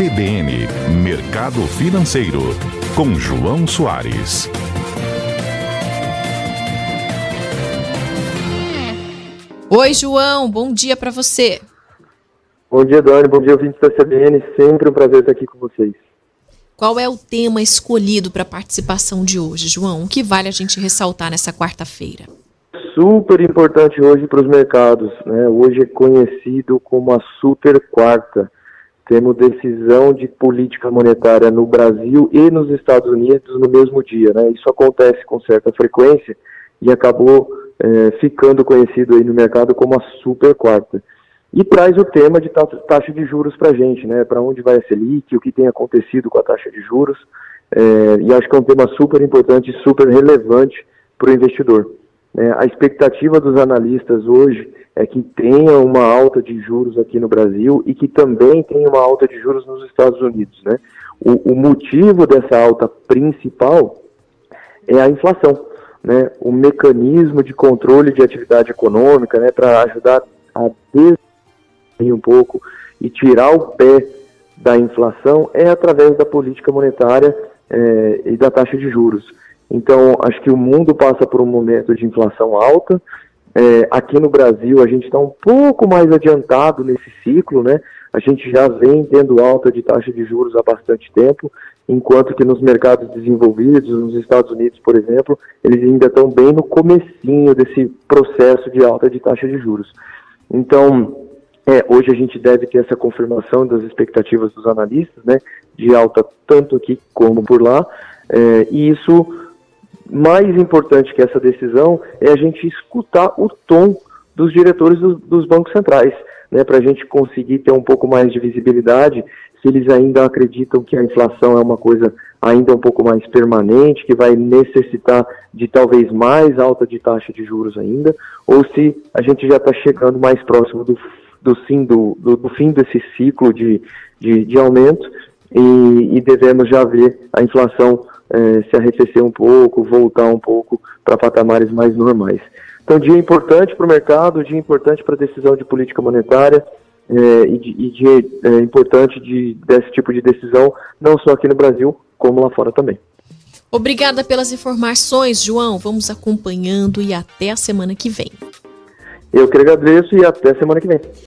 CBN Mercado Financeiro, com João Soares. Oi, João, bom dia para você. Bom dia, Dani, bom dia, ouvintes da CBN. Sempre um prazer estar aqui com vocês. Qual é o tema escolhido para a participação de hoje, João? O que vale a gente ressaltar nessa quarta-feira? Super importante hoje para os mercados. Né? Hoje é conhecido como a super quarta. Temos decisão de política monetária no Brasil e nos Estados Unidos no mesmo dia. Né? Isso acontece com certa frequência e acabou é, ficando conhecido aí no mercado como a super quarta e traz o tema de taxa de juros para a gente, né? Para onde vai a Selic, o que tem acontecido com a taxa de juros. É, e acho que é um tema super importante super relevante para o investidor. É, a expectativa dos analistas hoje é que tenha uma alta de juros aqui no Brasil e que também tenha uma alta de juros nos Estados Unidos. Né? O, o motivo dessa alta principal é a inflação. Né? O mecanismo de controle de atividade econômica né, para ajudar a des um pouco e tirar o pé da inflação é através da política monetária é, e da taxa de juros. Então, acho que o mundo passa por um momento de inflação alta. É, aqui no Brasil, a gente está um pouco mais adiantado nesse ciclo, né? A gente já vem tendo alta de taxa de juros há bastante tempo, enquanto que nos mercados desenvolvidos, nos Estados Unidos, por exemplo, eles ainda estão bem no comecinho desse processo de alta de taxa de juros. Então, é, hoje a gente deve ter essa confirmação das expectativas dos analistas, né, de alta tanto aqui como por lá, é, e isso, mais importante que essa decisão, é a gente escutar o tom dos diretores do, dos bancos centrais, né, para a gente conseguir ter um pouco mais de visibilidade, se eles ainda acreditam que a inflação é uma coisa ainda um pouco mais permanente, que vai necessitar de talvez mais alta de taxa de juros ainda, ou se a gente já está chegando mais próximo do do fim, do, do, do fim desse ciclo de, de, de aumento e, e, devemos já ver a inflação eh, se arrefecer um pouco, voltar um pouco para patamares mais normais. Então, dia importante para o mercado, dia importante para a decisão de política monetária eh, e, de, e dia eh, importante de, desse tipo de decisão, não só aqui no Brasil, como lá fora também. Obrigada pelas informações, João. Vamos acompanhando e até a semana que vem. Eu que agradeço e até semana que vem.